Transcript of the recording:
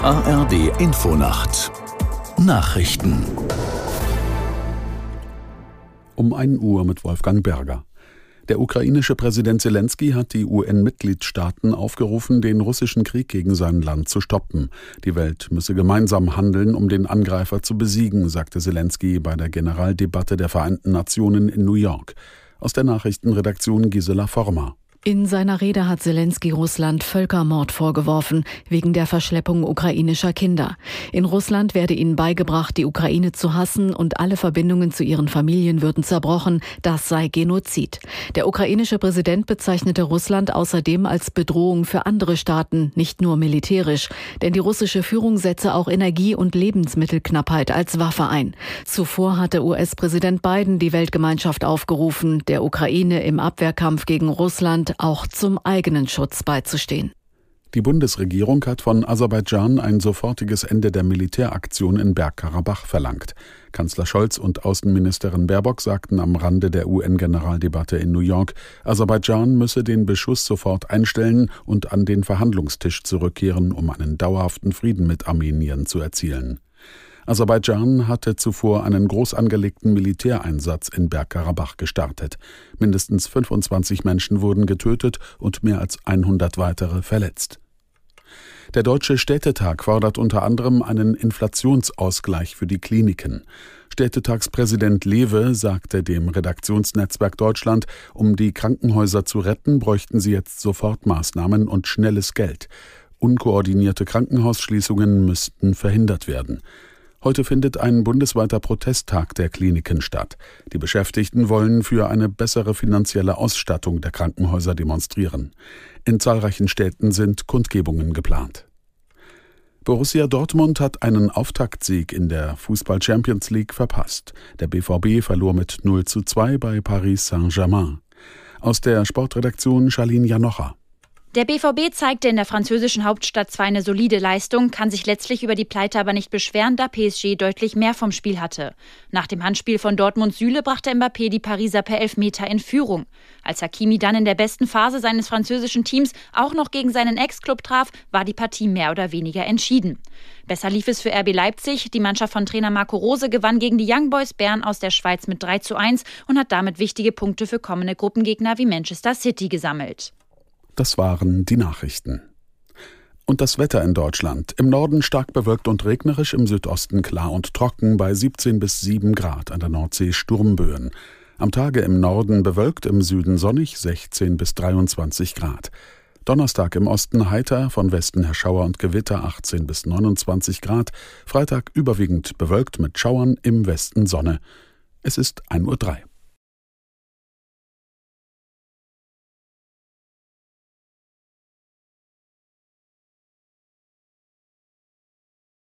ARD Infonacht Nachrichten um 1 Uhr mit Wolfgang Berger. Der ukrainische Präsident Zelensky hat die UN-Mitgliedstaaten aufgerufen, den russischen Krieg gegen sein Land zu stoppen. Die Welt müsse gemeinsam handeln, um den Angreifer zu besiegen, sagte Zelensky bei der Generaldebatte der Vereinten Nationen in New York. Aus der Nachrichtenredaktion Gisela Former. In seiner Rede hat Zelensky Russland Völkermord vorgeworfen, wegen der Verschleppung ukrainischer Kinder. In Russland werde ihnen beigebracht, die Ukraine zu hassen und alle Verbindungen zu ihren Familien würden zerbrochen. Das sei Genozid. Der ukrainische Präsident bezeichnete Russland außerdem als Bedrohung für andere Staaten, nicht nur militärisch. Denn die russische Führung setze auch Energie- und Lebensmittelknappheit als Waffe ein. Zuvor hatte US-Präsident Biden die Weltgemeinschaft aufgerufen, der Ukraine im Abwehrkampf gegen Russland auch zum eigenen Schutz beizustehen. Die Bundesregierung hat von Aserbaidschan ein sofortiges Ende der Militäraktion in Bergkarabach verlangt. Kanzler Scholz und Außenministerin Baerbock sagten am Rande der UN-Generaldebatte in New York, Aserbaidschan müsse den Beschuss sofort einstellen und an den Verhandlungstisch zurückkehren, um einen dauerhaften Frieden mit Armenien zu erzielen. Aserbaidschan hatte zuvor einen groß angelegten Militäreinsatz in Bergkarabach gestartet. Mindestens 25 Menschen wurden getötet und mehr als 100 weitere verletzt. Der Deutsche Städtetag fordert unter anderem einen Inflationsausgleich für die Kliniken. Städtetagspräsident Lewe sagte dem Redaktionsnetzwerk Deutschland, um die Krankenhäuser zu retten, bräuchten sie jetzt Sofortmaßnahmen und schnelles Geld. Unkoordinierte Krankenhausschließungen müssten verhindert werden. Heute findet ein bundesweiter Protesttag der Kliniken statt. Die Beschäftigten wollen für eine bessere finanzielle Ausstattung der Krankenhäuser demonstrieren. In zahlreichen Städten sind Kundgebungen geplant. Borussia Dortmund hat einen Auftaktsieg in der Fußball Champions League verpasst. Der BVB verlor mit 0 zu 2 bei Paris Saint-Germain. Aus der Sportredaktion Charlene Janocha. Der BVB zeigte in der französischen Hauptstadt zwar eine solide Leistung, kann sich letztlich über die Pleite aber nicht beschweren, da PSG deutlich mehr vom Spiel hatte. Nach dem Handspiel von Dortmund Süle brachte Mbappé die Pariser per Elfmeter in Führung. Als Hakimi dann in der besten Phase seines französischen Teams auch noch gegen seinen Ex-Club traf, war die Partie mehr oder weniger entschieden. Besser lief es für RB Leipzig. Die Mannschaft von Trainer Marco Rose gewann gegen die Young Boys Bern aus der Schweiz mit 3 zu 1 und hat damit wichtige Punkte für kommende Gruppengegner wie Manchester City gesammelt. Das waren die Nachrichten. Und das Wetter in Deutschland. Im Norden stark bewölkt und regnerisch, im Südosten klar und trocken bei 17 bis 7 Grad, an der Nordsee Sturmböen. Am Tage im Norden bewölkt, im Süden sonnig 16 bis 23 Grad. Donnerstag im Osten heiter, von Westen her Schauer und Gewitter 18 bis 29 Grad. Freitag überwiegend bewölkt mit Schauern, im Westen Sonne. Es ist 1.03 Uhr.